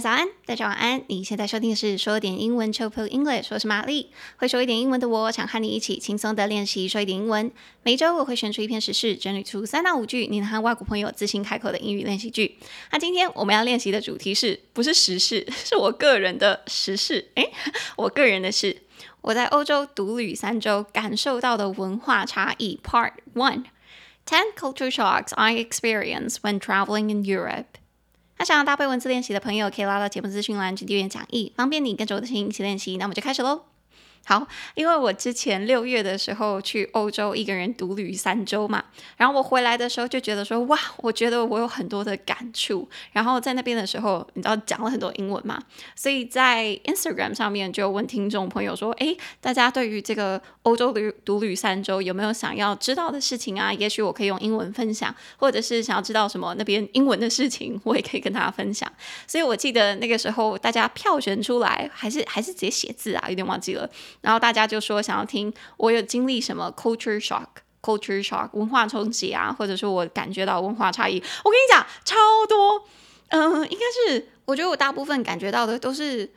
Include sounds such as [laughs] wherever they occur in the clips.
早安，大家晚安。你现在收听的是说点英文 c h o p i l English，我是玛丽。会说一点英文的我，想和你一起轻松的练习说一点英文。每周我会选出一篇时事，整理出三到五句你能和外国朋友自信开口的英语练习句。那今天我们要练习的主题是不是时事？是我个人的时事。诶，我个人的事。我在欧洲独旅三周，感受到的文化差异。Part One: Ten culture shocks I experienced when traveling in Europe. 那想要搭配文字练习的朋友，可以拉到节目资讯栏去订阅讲义，方便你跟着我的声音一起练习。那我们就开始喽。好，因为我之前六月的时候去欧洲一个人独旅三周嘛，然后我回来的时候就觉得说，哇，我觉得我有很多的感触。然后在那边的时候，你知道讲了很多英文嘛，所以在 Instagram 上面就问听众朋友说，诶，大家对于这个欧洲旅独旅三周有没有想要知道的事情啊？也许我可以用英文分享，或者是想要知道什么那边英文的事情，我也可以跟大家分享。[laughs] 所以我记得那个时候大家票选出来，还是还是直接写字啊，有点忘记了。然后大家就说想要听我有经历什么 culture shock，culture shock 文化冲击啊，或者说我感觉到文化差异。我跟你讲，超多，嗯、呃，应该是我觉得我大部分感觉到的都是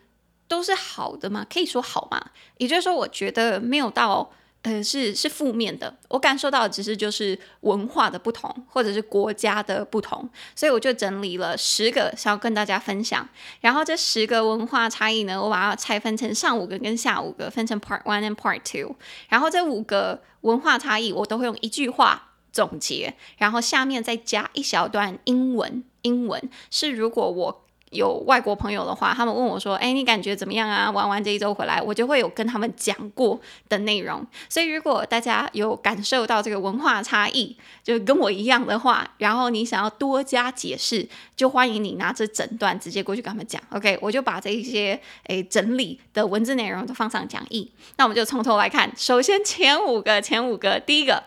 都是好的嘛，可以说好嘛。也就是说，我觉得没有到。呃，是是负面的，我感受到只是就是文化的不同，或者是国家的不同，所以我就整理了十个想要跟大家分享。然后这十个文化差异呢，我把它拆分成上五个跟下五个，分成 Part One and Part Two。然后这五个文化差异，我都会用一句话总结，然后下面再加一小段英文。英文是如果我。有外国朋友的话，他们问我说：“哎，你感觉怎么样啊？玩完这一周回来，我就会有跟他们讲过的内容。所以，如果大家有感受到这个文化差异，就跟我一样的话，然后你想要多加解释，就欢迎你拿着整段直接过去跟他们讲。OK，我就把这一些诶整理的文字内容都放上讲义。那我们就从头来看。首先，前五个，前五个，第一个，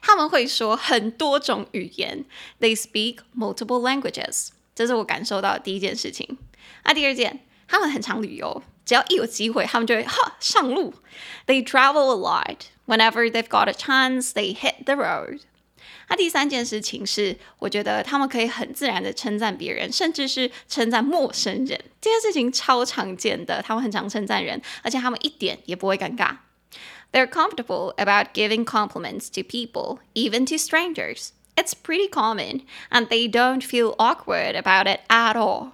他们会说很多种语言，They speak multiple languages。这是我感受到的第一件事情。那第二件，他们很常旅游，只要一有机会，他们就会哈上路。They travel a lot. Whenever they've got a chance, they hit the road. 那第三件事情是，我觉得他们可以很自然的称赞别人，甚至是称赞陌生人。这件事情超常见的，他们很常称赞人，而且他们一点也不会尴尬。They're comfortable about giving compliments to people, even to strangers. It's pretty common, and they don't feel awkward about it at all.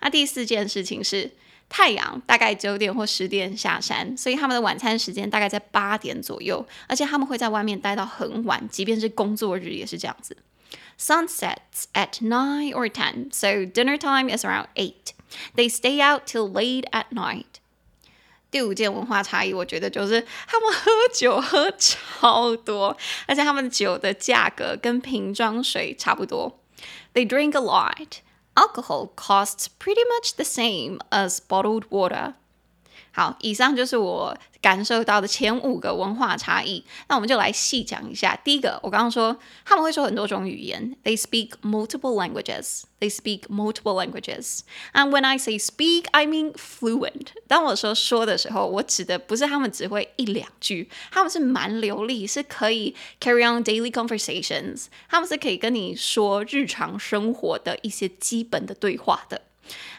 那第四件事情是，太阳大概九点或十点下山，所以他们的晚餐时间大概在八点左右，而且他们会在外面待到很晚，即便是工作日也是这样子。Sun sets at nine or ten, so dinner time is around eight. They stay out till late at night. 第五件文化差异，我觉得就是他们喝酒喝超多，而且他们酒的价格跟瓶装水差不多。They drink a lot. Alcohol costs pretty much the same as bottled water. 好，以上就是我感受到的前五个文化差异。那我们就来细讲一下。第一个，我刚刚说他们会说很多种语言，They speak multiple languages. They speak multiple languages. And when I say speak, I mean fluent. 当我说说的时候，我指的不是他们只会一两句，他们是蛮流利，是可以 carry on daily conversations。他们是可以跟你说日常生活的一些基本的对话的。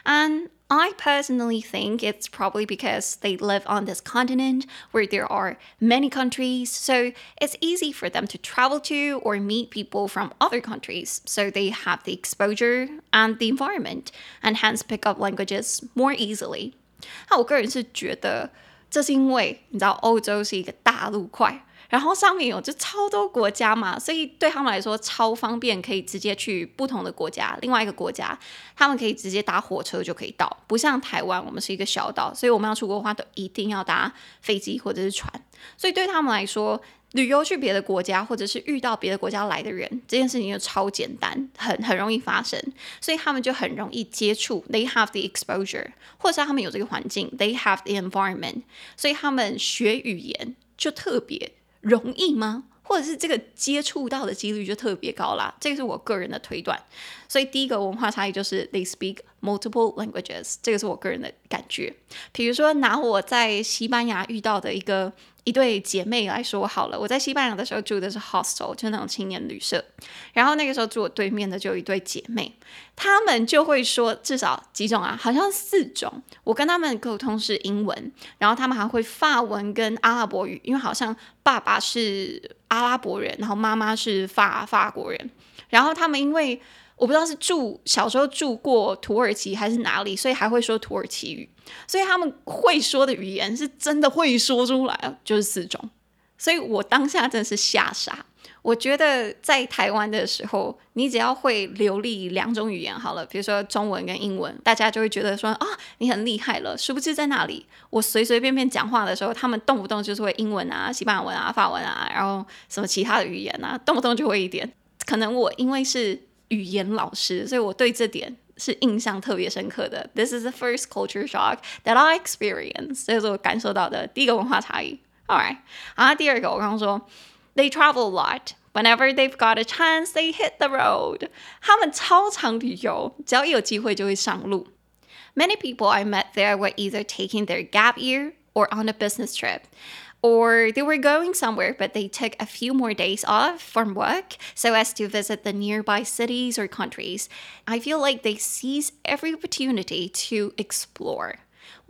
嗯 I personally think it's probably because they live on this continent where there are many countries, so it's easy for them to travel to or meet people from other countries. So they have the exposure and the environment, and hence pick up languages more easily. 那我个人是觉得，这是因为你知道，欧洲是一个大陆块。 然后上面有就超多国家嘛，所以对他们来说超方便，可以直接去不同的国家。另外一个国家，他们可以直接搭火车就可以到，不像台湾，我们是一个小岛，所以我们要出国的话，都一定要搭飞机或者是船。所以对他们来说，旅游去别的国家，或者是遇到别的国家来的人，这件事情就超简单，很很容易发生，所以他们就很容易接触。They have the exposure，或者是他们有这个环境，They have the environment，所以他们学语言就特别。容易吗？或者是这个接触到的几率就特别高啦？这个是我个人的推断。所以第一个文化差异就是 they speak multiple languages，这个是我个人的感觉。比如说拿我在西班牙遇到的一个一对姐妹来说好了，我在西班牙的时候住的是 hostel，就那种青年旅社。然后那个时候住我对面的就有一对姐妹，她们就会说至少几种啊，好像四种。我跟她们沟通是英文，然后她们还会法文跟阿拉伯语，因为好像爸爸是阿拉伯人，然后妈妈是法法国人。然后他们因为我不知道是住小时候住过土耳其还是哪里，所以还会说土耳其语。所以他们会说的语言是真的会说出来，就是四种。所以我当下真的是吓傻。我觉得在台湾的时候，你只要会流利两种语言好了，比如说中文跟英文，大家就会觉得说啊，你很厉害了。殊不知在那里，我随随便便讲话的时候，他们动不动就是会英文啊、西班牙文啊、法文啊，然后什么其他的语言啊，动不动就会一点。可能我因为是语言老师，所以我对这点是印象特别深刻的。This is the first culture shock that I experienced，这是我感受到的第一个文化差异。Alright，然后第二个我刚刚说，They travel a lot. Whenever they've got a chance, they hit the road. 他们超常旅游，只要一有机会就会上路。Many people I met there were either taking their gap year or on a business trip. Or they were going somewhere, but they took a few more days off from work so as to visit the nearby cities or countries. I feel like they seize every opportunity to explore.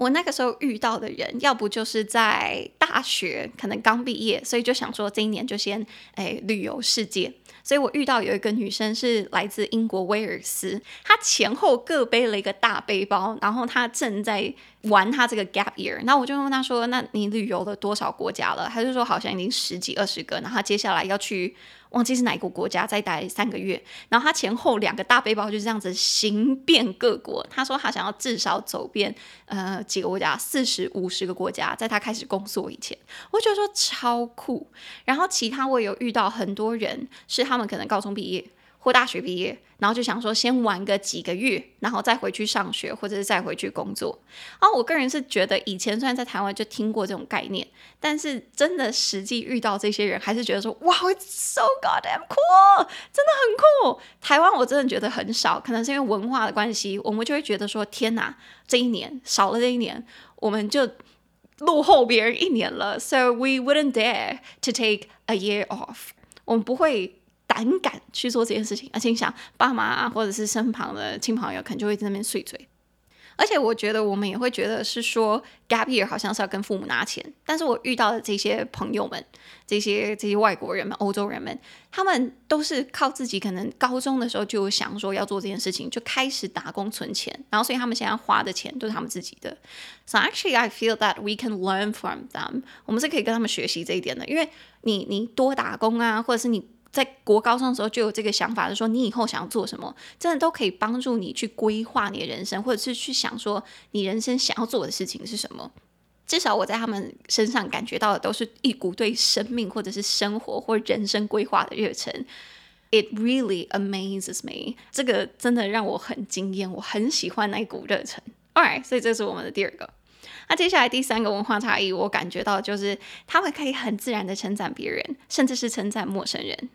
我那个时候遇到的人，要不就是在大学，可能刚毕业，所以就想说这一年就先诶旅游世界。所以我遇到有一个女生是来自英国威尔斯，她前后各背了一个大背包，然后她正在玩她这个 gap year。那我就问她说：“那你旅游了多少国家了？”她就说：“好像已经十几二十个。”然后她接下来要去。忘记是哪个国家，再待三个月，然后他前后两个大背包就这样子行遍各国。他说他想要至少走遍呃几个国家，四十五十个国家，在他开始工作以前，我觉得说超酷。然后其他我有遇到很多人，是他们可能高中毕业。或大学毕业，然后就想说先玩个几个月，然后再回去上学，或者是再回去工作。然后我个人是觉得，以前虽然在台湾就听过这种概念，但是真的实际遇到这些人，还是觉得说，哇，so goddamn cool，真的很酷。台湾我真的觉得很少，可能是因为文化的关系，我们就会觉得说，天哪，这一年少了这一年，我们就落后别人一年了。So we wouldn't dare to take a year off，我们不会。胆敢去做这件事情，而且想，爸妈啊，或者是身旁的亲朋友，可能就会在那边碎嘴。而且我觉得，我们也会觉得是说，gap year 好像是要跟父母拿钱。但是我遇到的这些朋友们，这些这些外国人们、欧洲人们，他们都是靠自己，可能高中的时候就想说要做这件事情，就开始打工存钱，然后所以他们现在花的钱都是他们自己的。So actually, I feel that we can learn from them。我们是可以跟他们学习这一点的，因为你你多打工啊，或者是你。在国高中的时候就有这个想法，就是说你以后想要做什么，真的都可以帮助你去规划你的人生，或者是去想说你人生想要做的事情是什么。至少我在他们身上感觉到的都是一股对生命或者是生活或人生规划的热忱。It really amazes me，这个真的让我很惊艳，我很喜欢那股热忱。Alright，所以这是我们的第二个。那接下来第三个文化差异，我感觉到就是他们可以很自然的称赞别人，甚至是称赞陌生人。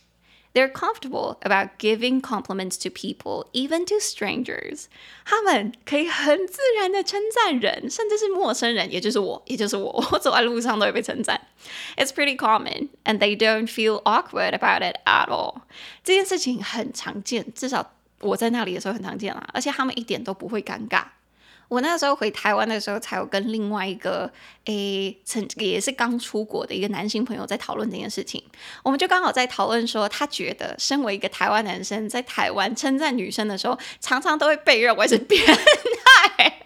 They're comfortable about giving compliments to people, even to strangers. 他们可以很自然的称赞人，甚至是陌生人，也就是我，也就是我，我走在路上都会被称赞。It's pretty common, and they don't feel awkward about it at all. 这件事情很常见，至少我在那里的时候很常见啦，而且他们一点都不会尴尬。 我那个时候回台湾的时候，才有跟另外一个诶，曾也是刚出国的一个男性朋友在讨论这件事情。我们就刚好在讨论说，他觉得身为一个台湾男生，在台湾称赞女生的时候，常常都会被认为是 [laughs] 变态。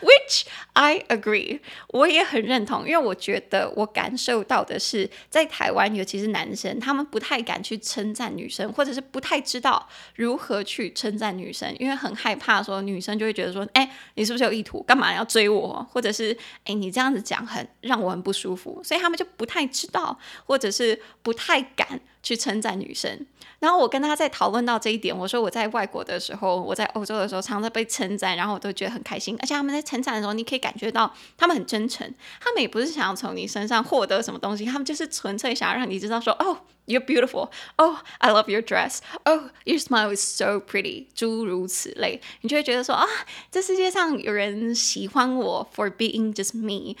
Which I agree，我也很认同，因为我觉得我感受到的是，在台湾，尤其是男生，他们不太敢去称赞女生，或者是不太知道如何去称赞女生，因为很害怕说女生就会觉得说，哎，你是不是有意图，干嘛要追我，或者是哎，你这样子讲很让我很不舒服，所以他们就不太知道，或者是不太敢。去称赞女生，然后我跟他在讨论到这一点，我说我在外国的时候，我在欧洲的时候，常常被称赞，然后我都觉得很开心。而且他们在称赞的时候，你可以感觉到他们很真诚，他们也不是想要从你身上获得什么东西，他们就是纯粹想要让你知道说，哦，you're beautiful，oh I love your dress，oh your smile is so pretty，诸如此类，你就会觉得说啊，这世界上有人喜欢我 for being just me。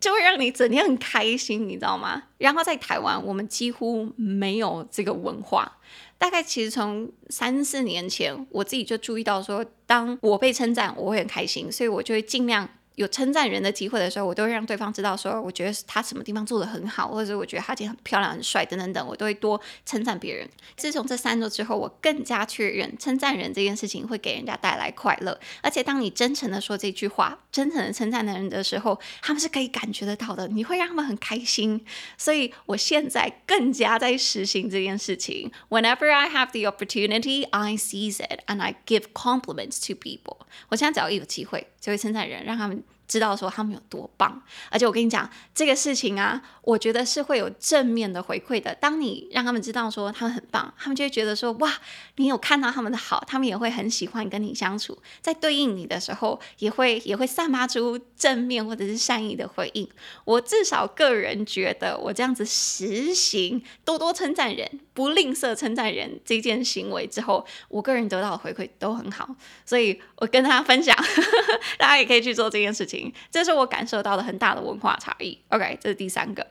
就会让你整天很开心，你知道吗？然后在台湾，我们几乎没有这个文化。大概其实从三四年前，我自己就注意到说，当我被称赞，我会很开心，所以我就会尽量。有称赞人的机会的时候，我都会让对方知道说，我觉得他什么地方做得很好，或者我觉得他今天很漂亮、很帅等等等，我都会多称赞别人。自从这三周之后，我更加确认称赞人这件事情会给人家带来快乐。而且当你真诚的说这句话，真诚的称赞的人的时候，他们是可以感觉得到的，你会让他们很开心。所以我现在更加在实行这件事情。Whenever I have the opportunity, I seize it and I give compliments to people。我现在只要一有机会，就会称赞人，让他们。知道说他们有多棒，而且我跟你讲这个事情啊，我觉得是会有正面的回馈的。当你让他们知道说他们很棒，他们就会觉得说哇，你有看到他们的好，他们也会很喜欢跟你相处。在对应你的时候，也会也会散发出正面或者是善意的回应。我至少个人觉得，我这样子实行多多称赞人，不吝啬称赞人这件行为之后，我个人得到的回馈都很好。所以我跟大家分享，[laughs] 大家也可以去做这件事情这是我感受到的很大的文化差异。OK，这是第三个。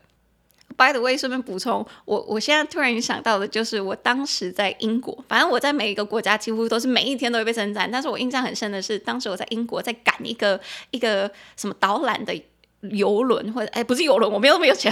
By the way，顺便补充，我我现在突然想到的就是，我当时在英国，反正我在每一个国家几乎都是每一天都会被称赞。但是我印象很深的是，当时我在英国在赶一个一个什么导览的游轮，或者哎，不是游轮，我没有那么有钱。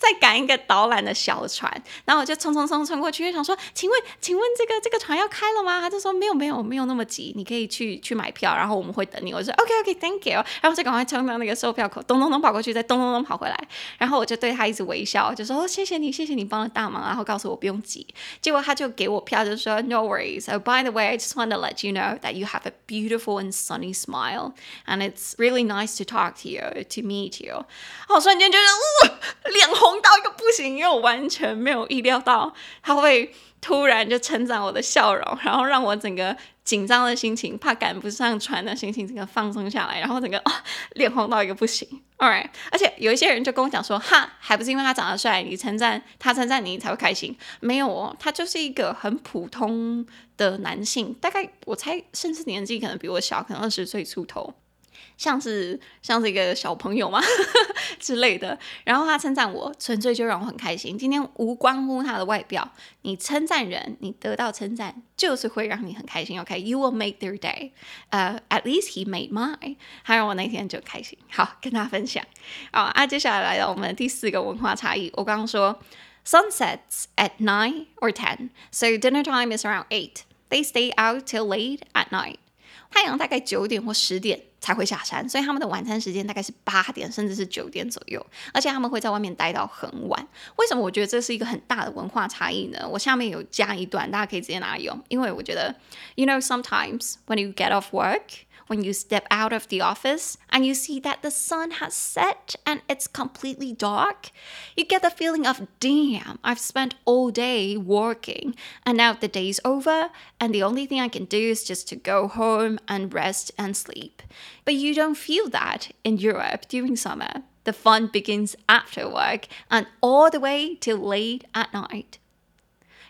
在赶一个导览的小船，然后我就冲冲冲冲过去，就想说，请问，请问这个这个船要开了吗？他就说没有没有没有那么急，你可以去去买票，然后我们会等你。我说 OK OK Thank you，然后就赶快冲到那个售票口，咚咚咚跑过去，再咚咚咚跑回来，然后我就对他一直微笑，就说哦谢谢你谢谢你帮了大忙，然后告诉我不用急。结果他就给我票，就说 No worries. So by the way, I just want to let you know that you have a beautiful and sunny smile, and it's really nice to talk to you, to meet you。我瞬间觉得，脸红。红到一个不行，因为我完全没有意料到他会突然就称赞我的笑容，然后让我整个紧张的心情、怕赶不上船的心情整个放松下来，然后整个、哦、脸红到一个不行。Alright，而且有一些人就跟我讲说，哈，还不是因为他长得帅，你称赞他称赞你才会开心？没有哦，他就是一个很普通的男性，大概我猜甚至年纪可能比我小，可能二十岁出头。像是像是一个小朋友嘛之类的，然后他称赞我，纯粹就让我很开心。今天无关乎他的外表，你称赞人，你得到称赞，就是会让你很开心。OK，you、will make their day。呃，at least he made mine，他让我那天就开心。好，跟大家分享。好啊，接下来来到我们第四个文化差异。我刚刚说，sunsets at nine or ten，so dinner time is around eight。They stay out till late at night。太阳大概九点或十点才会下山，所以他们的晚餐时间大概是八点甚至是九点左右，而且他们会在外面待到很晚。为什么我觉得这是一个很大的文化差异呢？我下面有加一段，大家可以直接拿来用，因为我觉得，you know sometimes when you get off work。When you step out of the office and you see that the sun has set and it's completely dark, you get the feeling of, damn, I've spent all day working and now the day's over and the only thing I can do is just to go home and rest and sleep. But you don't feel that in Europe during summer. The fun begins after work and all the way till late at night.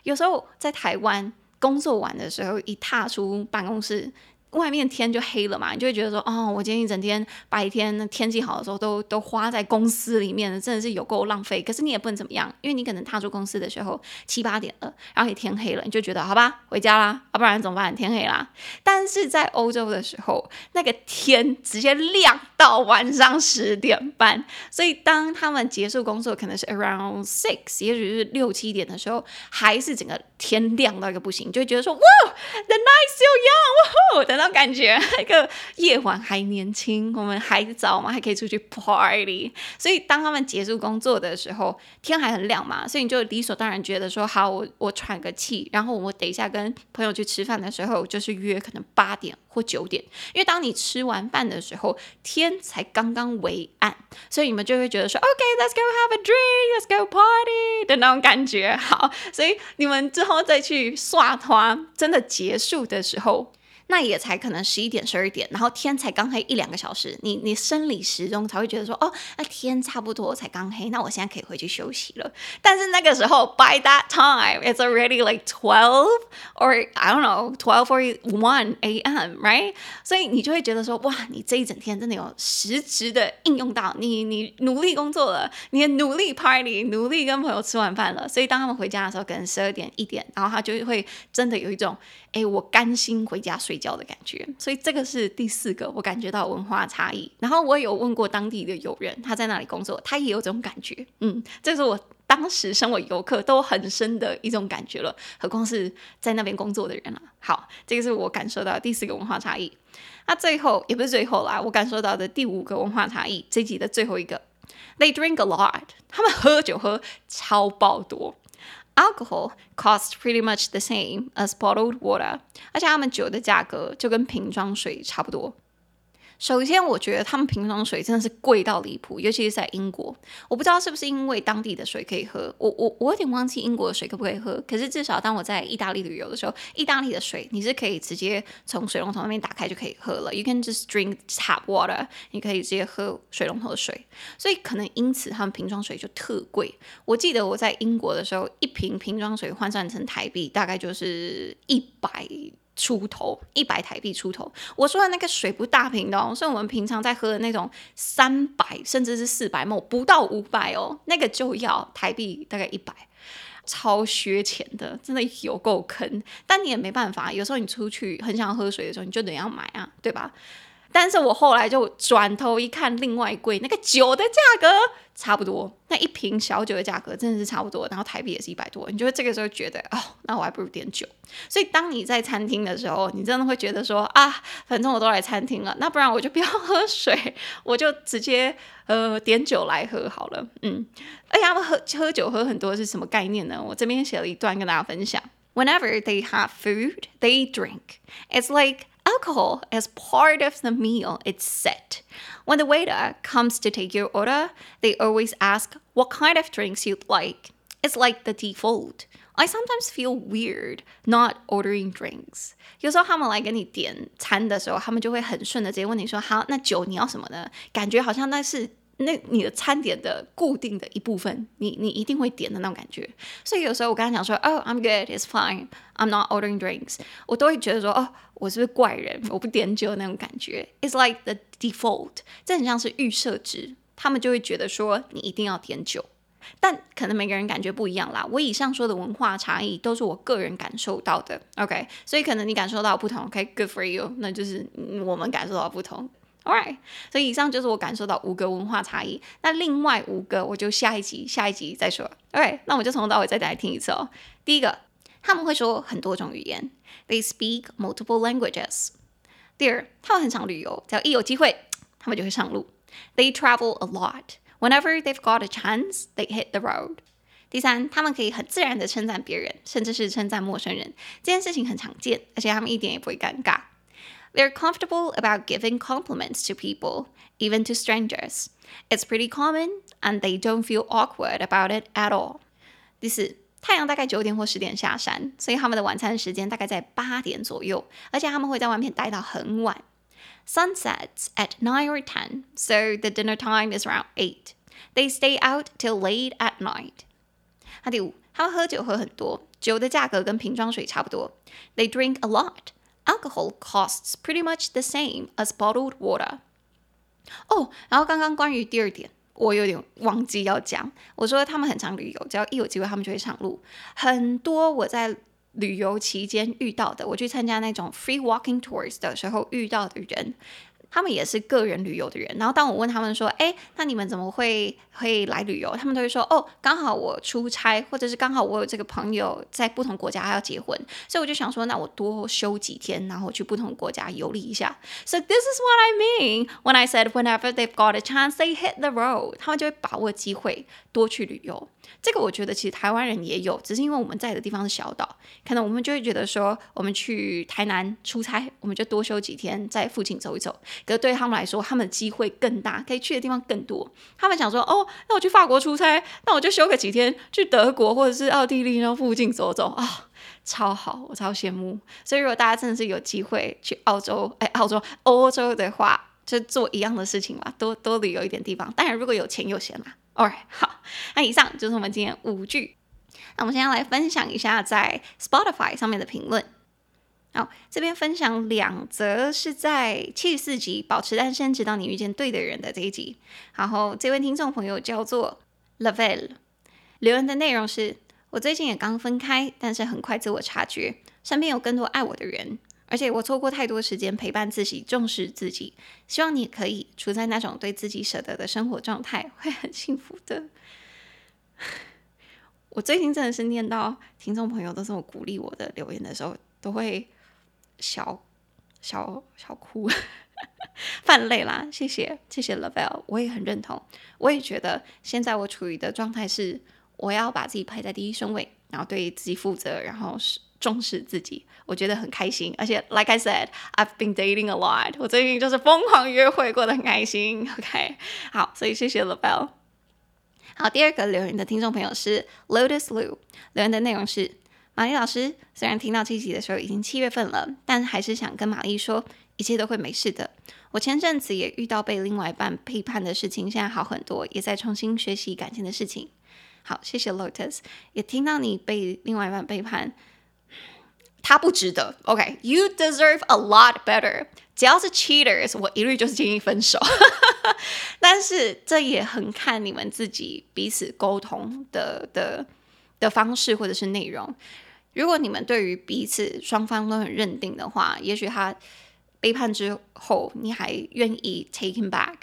有时候在台湾工作完的时候，一踏出办公室。 外面天就黑了嘛，你就会觉得说，哦，我今天一整天白天天气好的时候都都花在公司里面，真的是有够浪费。可是你也不能怎么样，因为你可能踏出公司的时候七八点了，然后也天黑了，你就觉得好吧，回家啦，要、啊、不然怎么办？天黑啦。[laughs] 但是在欧洲的时候，那个天直接亮到晚上十点半，所以当他们结束工作可能是 around six，也许是六七点的时候，还是整个天亮到一个不行，就会觉得说，哇，the night still young，哇吼那种感觉，[laughs] 那个夜晚还年轻，我们还早嘛，还可以出去 party。所以当他们结束工作的时候，天还很亮嘛，所以你就理所当然觉得说，好，我我喘个气，然后我等一下跟朋友去吃饭的时候，就是约可能八点或九点，因为当你吃完饭的时候，天才刚刚微暗，所以你们就会觉得说，OK，let's go have a drink，let's go party 的那种感觉。好，所以你们之后再去刷团，真的结束的时候。那也才可能十一点、十二点，然后天才刚黑一两个小时，你你生理时钟才会觉得说，哦，那天差不多才刚黑，那我现在可以回去休息了。但是那个时候，by that time it's already like twelve or I don't know twelve for one a.m. right？所以你就会觉得说，哇，你这一整天真的有实质的应用到你，你努力工作了，你努力 party，努力跟朋友吃晚饭了。所以当他们回家的时候，可能十二点一点，然后他就会真的有一种，哎，我甘心回家睡觉的感觉。所以这个是第四个我感觉到文化差异。然后我有问过当地的友人，他在那里工作，他也有这种感觉。嗯，这是我当时身为游客都很深的一种感觉了，何况是在那边工作的人了。好，这个是我感受到第四个文化差异。那最后也不是最后啦，我感受到的第五个文化差异，这集的最后一个，They drink a lot，他们喝酒喝超爆多。Alcohol costs pretty much the same as bottled water，而且他们酒的价格就跟瓶装水差不多。 首先，我觉得他们瓶装水真的是贵到离谱，尤其是在英国。我不知道是不是因为当地的水可以喝，我我我有点忘记英国的水可不可以喝。可是至少当我在意大利旅游的时候，意大利的水你是可以直接从水龙头那边打开就可以喝了。You can just drink tap water，你可以直接喝水龙头的水。所以可能因此他们瓶装水就特贵。我记得我在英国的时候，一瓶瓶装水换算成台币大概就是一百。出头一百台币出头，我说的那个水不大瓶的哦，是我们平常在喝的那种三百甚至是四百莫不到五百哦，那个就要台币大概一百，超削钱的，真的有够坑。但你也没办法，有时候你出去很想喝水的时候，你就得要买啊，对吧？但是我后来就转头一看，另外一柜那个酒的价格差不多，那一瓶小酒的价格真的是差不多，然后台币也是一百多，你就会这个时候觉得哦，那我还不如点酒。所以当你在餐厅的时候，你真的会觉得说啊，反正我都来餐厅了，那不然我就不要喝水，我就直接呃点酒来喝好了。嗯，而且他们喝喝酒喝很多是什么概念呢？我这边写了一段跟大家分享：Whenever they have food, they drink. It's like [laughs] Alcohol as part of the meal it's set. When the waiter comes to take your order, they always ask what kind of drinks you'd like. It's like the default. I sometimes feel weird not ordering drinks. 有时候他们来给你点餐的时候，他们就会很顺的直接问你说：“好，那酒你要什么呢？”感觉好像那是。 那你的餐点的固定的一部分，你你一定会点的那种感觉。所以有时候我跟他讲说，Oh, I'm good, it's fine, I'm not ordering drinks，我都会觉得说，哦，我是不是怪人？我不点酒那种感觉。It's like the default，这很像是预设值，他们就会觉得说你一定要点酒。但可能每个人感觉不一样啦。我以上说的文化差异都是我个人感受到的，OK？所以可能你感受到不同，OK？Good for you，那就是我们感受到不同。All right，所以以上就是我感受到五个文化差异。那另外五个，我就下一集下一集再说。Alright，那我们就从头到尾再来听一次哦。第一个，他们会说很多种语言，They speak multiple languages。第二，他们很常旅游，只要一有机会，他们就会上路。They travel a lot. Whenever they've got a chance, they hit the road。第三，他们可以很自然的称赞别人，甚至是称赞陌生人，这件事情很常见，而且他们一点也不会尴尬。They're comfortable about giving compliments to people, even to strangers. It's pretty common, and they don't feel awkward about it at all. 第四，太阳大概九点或十点下山，所以他们的晚餐时间大概在八点左右，而且他们会在外面待到很晚。Sun sets at nine or ten, so the dinner time is around eight. They stay out till late at night. 那第五，他们喝酒喝很多，酒的价格跟瓶装水差不多。They drink a lot. Alcohol costs pretty much the same as bottled water. 哦，然后刚刚关于第二点，我有点忘记要讲。我说他们很常旅游，只要一有机会，他们就会上路。很多我在旅游期间遇到的，我去参加那种 free walking tours 的时候遇到的人。他们也是个人旅游的人，然后当我问他们说：“哎，那你们怎么会会来旅游？”他们都会说：“哦，刚好我出差，或者是刚好我有这个朋友在不同国家要结婚，所以我就想说，那我多休几天，然后去不同国家游历一下。” So this is what I mean when I said whenever they've got a chance, they hit the road。他们就会把握机会多去旅游。这个我觉得其实台湾人也有，只是因为我们在的地方是小岛，可能我们就会觉得说，我们去台南出差，我们就多休几天，在附近走一走。可是对他们来说，他们的机会更大，可以去的地方更多。他们想说，哦，那我去法国出差，那我就休个几天去德国或者是奥地利那附近走走啊。哦超好，我超羡慕。所以如果大家真的是有机会去澳洲，哎，澳洲、欧洲的话，就做一样的事情嘛，多多旅游一点地方。当然，如果有钱有闲嘛。[laughs] 好，那以上就是我们今天五句。那我们现在来分享一下在 Spotify 上面的评论。好，这边分享两则是在七十四集“保持单身，直到你遇见对的人”的这一集。然后这位听众朋友叫做 Lavelle，留言的内容是。我最近也刚分开，但是很快自我察觉，身边有更多爱我的人，而且我错过太多时间陪伴自己，重视自己。希望你可以处在那种对自己舍得的生活状态，会很幸福的。我最近真的是念到听众朋友都这么鼓励我的留言的时候，都会小小小哭，[laughs] 泛泪啦。谢谢谢谢 Lavelle，我也很认同，我也觉得现在我处于的状态是。我要把自己排在第一顺位，然后对自己负责，然后是重视自己，我觉得很开心。而且，like I said, I've been dating a lot。我最近就是疯狂约会，过得很开心。[laughs] OK，好，所以谢谢 Lavelle。好，第二个留言的听众朋友是 Lotus Lu，留言的内容是：玛丽老师，虽然听到这集的时候已经七月份了，但还是想跟玛丽说，一切都会没事的。我前阵子也遇到被另外一半背叛的事情，现在好很多，也在重新学习感情的事情。好，谢谢 Lotus，也听到你被另外一半背叛，他不值得。OK，you、deserve a lot better。只要是 cheaters，我一律就是建议分手。[laughs] 但是这也很看你们自己彼此沟通的的的方式或者是内容。如果你们对于彼此双方都很认定的话，也许他背叛之后，你还愿意 take him back。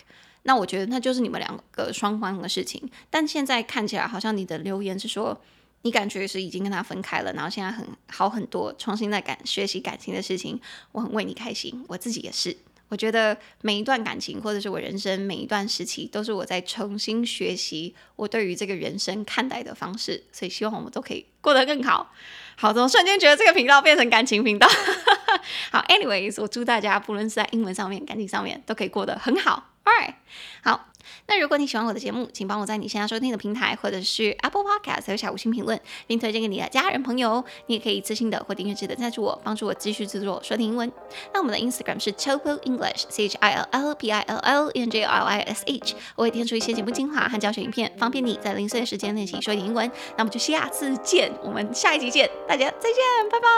那我觉得那就是你们两个双方的事情，但现在看起来好像你的留言是说，你感觉是已经跟他分开了，然后现在很好很多，重新在感学习感情的事情，我很为你开心，我自己也是。我觉得每一段感情或者是我人生每一段时期，都是我在重新学习我对于这个人生看待的方式，所以希望我们都可以过得更好。好，怎么瞬间觉得这个频道变成感情频道？[laughs] 好，anyways，我祝大家不论是在英文上面、感情上面，都可以过得很好。Alright，好。那如果你喜欢我的节目，请帮我在你现在收听的平台或者是 Apple Podcast 留下五星评论，并推荐给你的家人朋友。你也可以一次性的或订阅制的赞助我，帮助我继续制作说听英文。那我们的 Instagram 是 ChocoEnglish，CHILL P I L L N J L I S H，我会贴出一些节目精华和教学影片，方便你在零碎的时间练习说点英文。那我们就下次见，我们下一集见，大家再见，拜拜。